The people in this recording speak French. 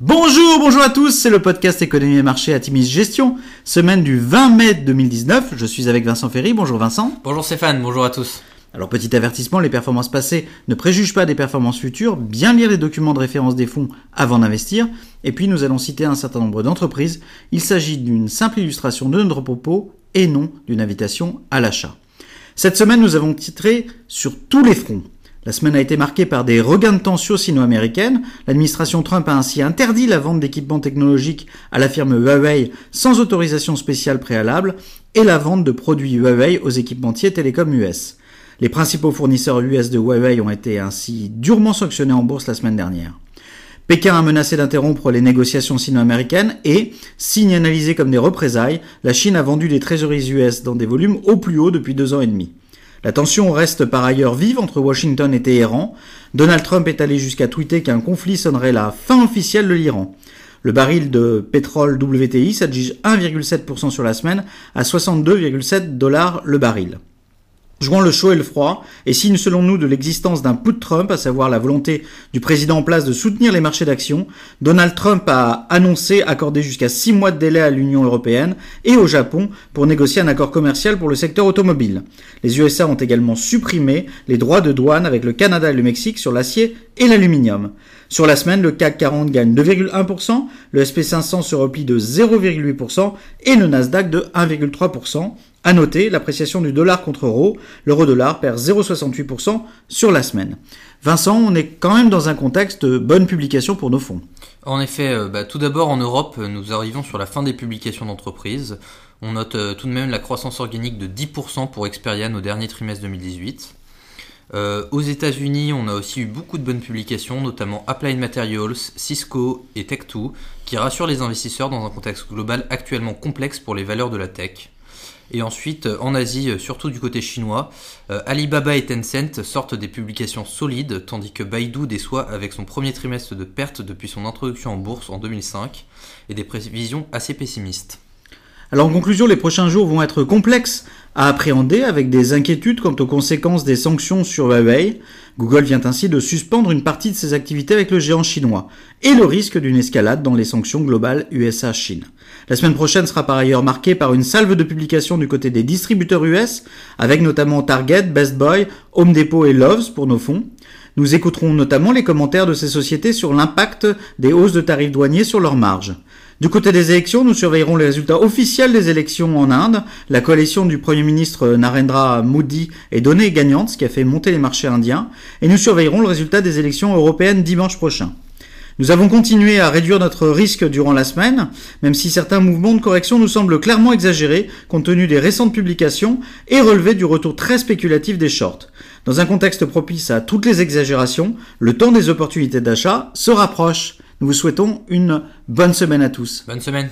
Bonjour, bonjour à tous, c'est le podcast Économie et Marché à Timis Gestion, semaine du 20 mai 2019. Je suis avec Vincent Ferry. Bonjour Vincent. Bonjour Stéphane, bonjour à tous. Alors petit avertissement, les performances passées ne préjugent pas des performances futures, bien lire les documents de référence des fonds avant d'investir, et puis nous allons citer un certain nombre d'entreprises. Il s'agit d'une simple illustration de notre propos et non d'une invitation à l'achat. Cette semaine, nous avons titré sur tous les fronts. La semaine a été marquée par des regains de tension sino-américaines. L'administration Trump a ainsi interdit la vente d'équipements technologiques à la firme Huawei sans autorisation spéciale préalable et la vente de produits Huawei aux équipementiers télécom US. Les principaux fournisseurs US de Huawei ont été ainsi durement sanctionnés en bourse la semaine dernière. Pékin a menacé d'interrompre les négociations sino-américaines et, signe analysé comme des représailles, la Chine a vendu des trésoreries US dans des volumes au plus haut depuis deux ans et demi. La tension reste par ailleurs vive entre Washington et Téhéran. Donald Trump est allé jusqu'à tweeter qu'un conflit sonnerait la fin officielle de l'Iran. Le baril de pétrole WTI s'adjuge 1,7% sur la semaine à 62,7 dollars le baril. Jouant le chaud et le froid, et signe selon nous de l'existence d'un put Trump, à savoir la volonté du président en place de soutenir les marchés d'actions, Donald Trump a annoncé accorder jusqu'à 6 mois de délai à l'Union européenne et au Japon pour négocier un accord commercial pour le secteur automobile. Les USA ont également supprimé les droits de douane avec le Canada et le Mexique sur l'acier et l'aluminium. Sur la semaine, le CAC 40 gagne 2,1%, le SP500 se replie de 0,8% et le Nasdaq de 1,3%. À noter l'appréciation du dollar contre euro, l'euro-dollar perd 0,68% sur la semaine. Vincent, on est quand même dans un contexte de bonne publication pour nos fonds. En effet, euh, bah, tout d'abord en Europe, nous arrivons sur la fin des publications d'entreprises. On note euh, tout de même la croissance organique de 10% pour Experian au dernier trimestre 2018. Euh, aux États-Unis, on a aussi eu beaucoup de bonnes publications, notamment Applied Materials, Cisco et Tech2, qui rassurent les investisseurs dans un contexte global actuellement complexe pour les valeurs de la tech. Et ensuite, euh, en Asie, euh, surtout du côté chinois, euh, Alibaba et Tencent sortent des publications solides, tandis que Baidu déçoit avec son premier trimestre de perte depuis son introduction en bourse en 2005 et des prévisions assez pessimistes. Alors en conclusion, les prochains jours vont être complexes à appréhender avec des inquiétudes quant aux conséquences des sanctions sur Huawei. Google vient ainsi de suspendre une partie de ses activités avec le géant chinois et le risque d'une escalade dans les sanctions globales USA-Chine. La semaine prochaine sera par ailleurs marquée par une salve de publications du côté des distributeurs US avec notamment Target, Best Buy, Home Depot et Loves pour nos fonds. Nous écouterons notamment les commentaires de ces sociétés sur l'impact des hausses de tarifs douaniers sur leurs marges. Du côté des élections, nous surveillerons les résultats officiels des élections en Inde. La coalition du Premier ministre Narendra Modi est donnée gagnante, ce qui a fait monter les marchés indiens. Et nous surveillerons le résultat des élections européennes dimanche prochain. Nous avons continué à réduire notre risque durant la semaine, même si certains mouvements de correction nous semblent clairement exagérés compte tenu des récentes publications et relevés du retour très spéculatif des shorts. Dans un contexte propice à toutes les exagérations, le temps des opportunités d'achat se rapproche. Nous vous souhaitons une bonne semaine à tous. Bonne semaine.